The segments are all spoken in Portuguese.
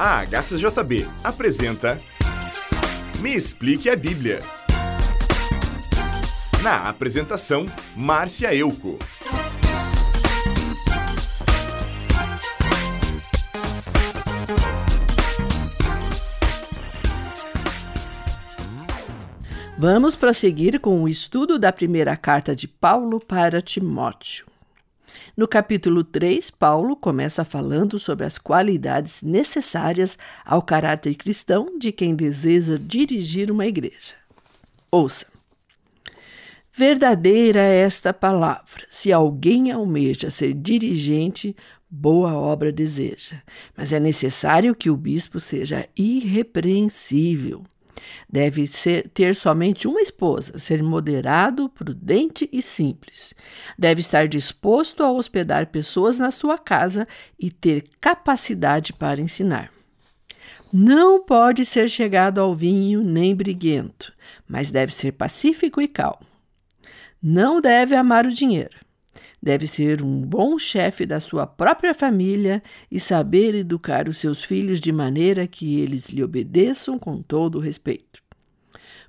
A HCJB apresenta Me Explique a Bíblia. Na apresentação, Márcia Euco. Vamos prosseguir com o estudo da primeira carta de Paulo para Timóteo. No capítulo 3, Paulo começa falando sobre as qualidades necessárias ao caráter cristão de quem deseja dirigir uma igreja. Ouça. Verdadeira é esta palavra. Se alguém almeja ser dirigente, boa obra deseja. Mas é necessário que o bispo seja irrepreensível Deve ser, ter somente uma esposa, ser moderado, prudente e simples. Deve estar disposto a hospedar pessoas na sua casa e ter capacidade para ensinar. Não pode ser chegado ao vinho nem briguento, mas deve ser pacífico e calmo. Não deve amar o dinheiro Deve ser um bom chefe da sua própria família e saber educar os seus filhos de maneira que eles lhe obedeçam com todo respeito.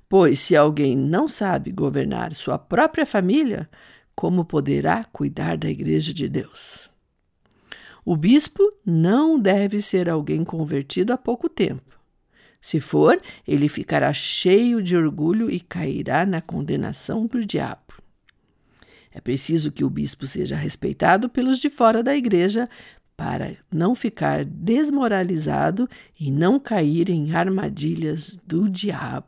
Pois se alguém não sabe governar sua própria família, como poderá cuidar da Igreja de Deus? O bispo não deve ser alguém convertido há pouco tempo. Se for, ele ficará cheio de orgulho e cairá na condenação do diabo. É preciso que o bispo seja respeitado pelos de fora da igreja para não ficar desmoralizado e não cair em armadilhas do diabo.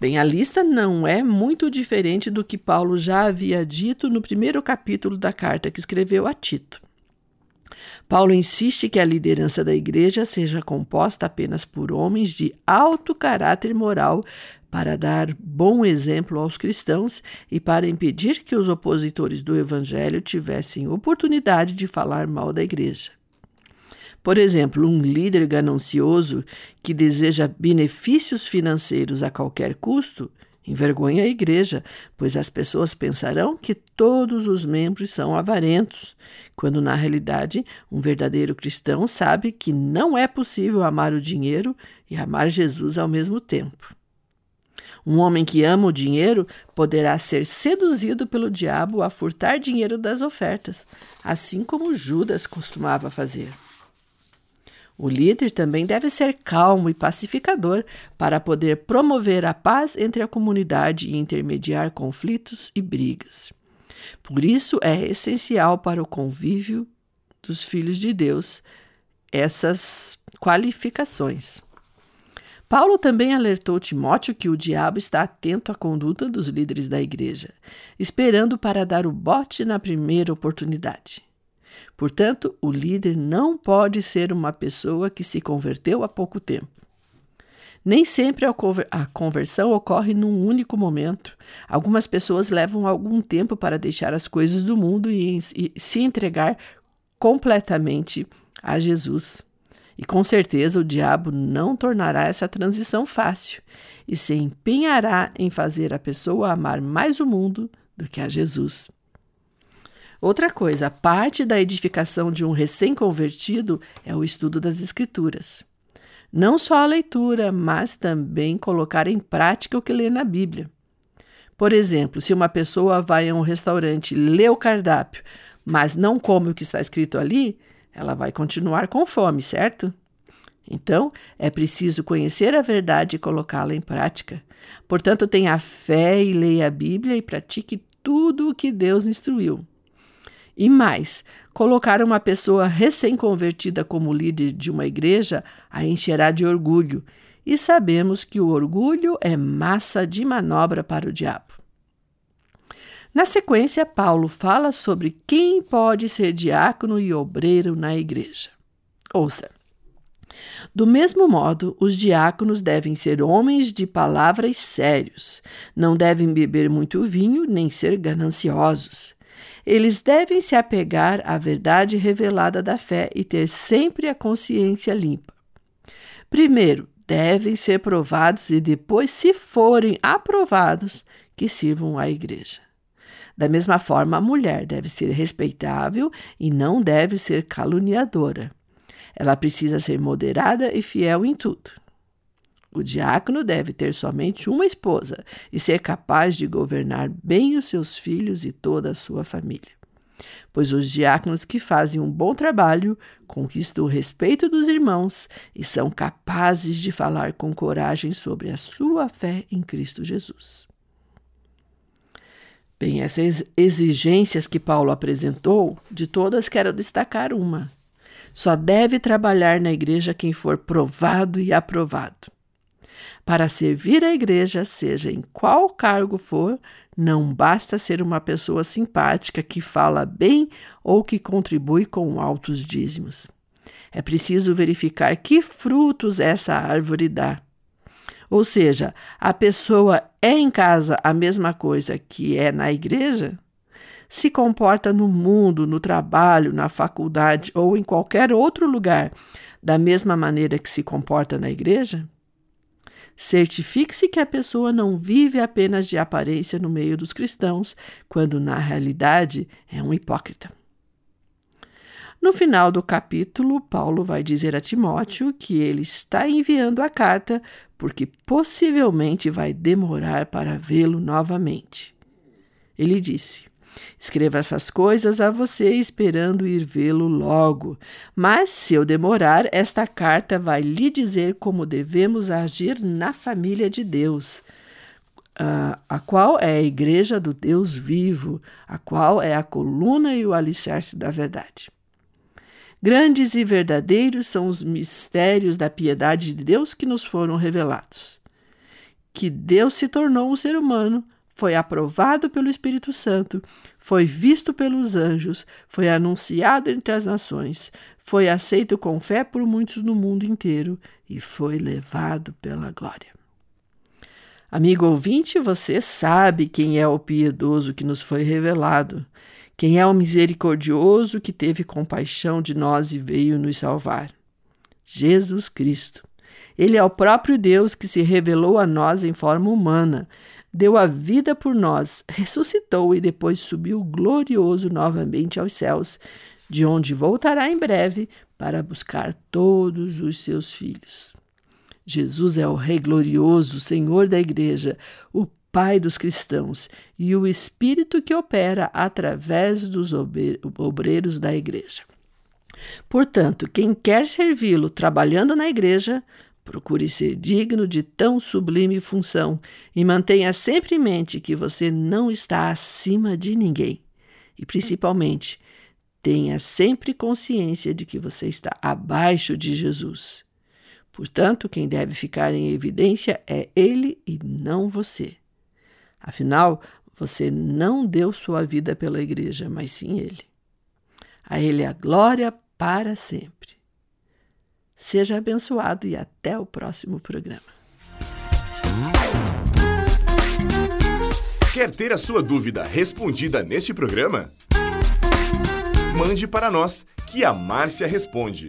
Bem, a lista não é muito diferente do que Paulo já havia dito no primeiro capítulo da carta que escreveu a Tito. Paulo insiste que a liderança da igreja seja composta apenas por homens de alto caráter moral para dar bom exemplo aos cristãos e para impedir que os opositores do evangelho tivessem oportunidade de falar mal da igreja. Por exemplo, um líder ganancioso que deseja benefícios financeiros a qualquer custo envergonha a igreja, pois as pessoas pensarão que todos os membros são avarentos, quando na realidade um verdadeiro cristão sabe que não é possível amar o dinheiro e amar Jesus ao mesmo tempo. Um homem que ama o dinheiro poderá ser seduzido pelo diabo a furtar dinheiro das ofertas, assim como Judas costumava fazer. O líder também deve ser calmo e pacificador para poder promover a paz entre a comunidade e intermediar conflitos e brigas. Por isso é essencial para o convívio dos filhos de Deus essas qualificações. Paulo também alertou Timóteo que o diabo está atento à conduta dos líderes da igreja, esperando para dar o bote na primeira oportunidade. Portanto, o líder não pode ser uma pessoa que se converteu há pouco tempo. Nem sempre a conversão ocorre num único momento. Algumas pessoas levam algum tempo para deixar as coisas do mundo e, se entregar completamente a Jesus. E com certeza o diabo não tornará essa transição fácil e se empenhará em fazer a pessoa amar mais o mundo do que a Jesus. Outra coisa, parte da edificação de um recém-convertido é o estudo das Escrituras. Não só a leitura, mas também colocar em prática o que lê na Bíblia. Por exemplo, se uma pessoa vai a um restaurante, lê o cardápio, mas não come o que está escrito ali, ela vai continuar com fome, certo? Então, é preciso conhecer a verdade e colocá-la em prática. Portanto, tenha fé e leia a Bíblia e pratique tudo o que Deus instruiu. E mais, colocar uma pessoa recém-convertida como líder de uma igreja a encherá de orgulho, e sabemos que o orgulho é massa de manobra para o diabo. Na sequência, Paulo fala sobre quem pode ser diácono e obreiro na igreja. Ouça. Do mesmo modo, os diáconos devem ser homens de palavras sérios, não devem beber muito vinho nem ser gananciosos. Eles devem se apegar à verdade revelada da fé e ter sempre a consciência limpa. Primeiro, devem ser provados e depois, se forem aprovados, que sirvam à igreja. Da mesma forma, a mulher deve ser respeitável e não deve ser caluniadora. Ela precisa ser moderada e fiel em tudo. O diácono deve ter somente uma esposa e ser capaz de governar bem os seus filhos e toda a sua família. Pois os diáconos que fazem um bom trabalho conquistam o respeito dos irmãos e são capazes de falar com coragem sobre a sua fé em Cristo Jesus. Bem, essas exigências que Paulo apresentou, de todas quero destacar uma. Só deve trabalhar na igreja quem for provado e aprovado. Para servir a igreja, seja em qual cargo for, não basta ser uma pessoa simpática que fala bem ou que contribui com altos dízimos. É preciso verificar que frutos essa árvore dá. Ou seja, a pessoa é em casa a mesma coisa que é na igreja? Se comporta no mundo, no trabalho, na faculdade ou em qualquer outro lugar da mesma maneira que se comporta na igreja? Certifique-se que a pessoa não vive apenas de aparência no meio dos cristãos, quando na realidade é um hipócrita. No final do capítulo, Paulo vai dizer a Timóteo que ele está enviando a carta porque possivelmente vai demorar para vê-lo novamente. Ele disse: Escreva essas coisas a você, esperando ir vê-lo logo. Mas, se eu demorar, esta carta vai lhe dizer como devemos agir na família de Deus, a qual é a igreja do Deus vivo, a qual é a coluna e o alicerce da verdade. Grandes e verdadeiros são os mistérios da piedade de Deus que nos foram revelados. Que Deus se tornou um ser humano foi aprovado pelo Espírito Santo, foi visto pelos anjos, foi anunciado entre as nações, foi aceito com fé por muitos no mundo inteiro e foi levado pela glória. Amigo ouvinte, você sabe quem é o piedoso que nos foi revelado, quem é o misericordioso que teve compaixão de nós e veio nos salvar. Jesus Cristo. Ele é o próprio Deus que se revelou a nós em forma humana, deu a vida por nós, ressuscitou e depois subiu glorioso novamente aos céus, de onde voltará em breve para buscar todos os seus filhos. Jesus é o Rei glorioso, Senhor da Igreja, o Pai dos cristãos e o Espírito que opera através dos obreiros da Igreja. Portanto, quem quer servi-lo trabalhando na Igreja, Procure ser digno de tão sublime função e mantenha sempre em mente que você não está acima de ninguém. E, principalmente, tenha sempre consciência de que você está abaixo de Jesus. Portanto, quem deve ficar em evidência é Ele e não você. Afinal, você não deu sua vida pela igreja, mas sim Ele. A Ele a glória para sempre. Seja abençoado e até o próximo programa. Quer ter a sua dúvida respondida neste programa? Mande para nós, que a Márcia responde.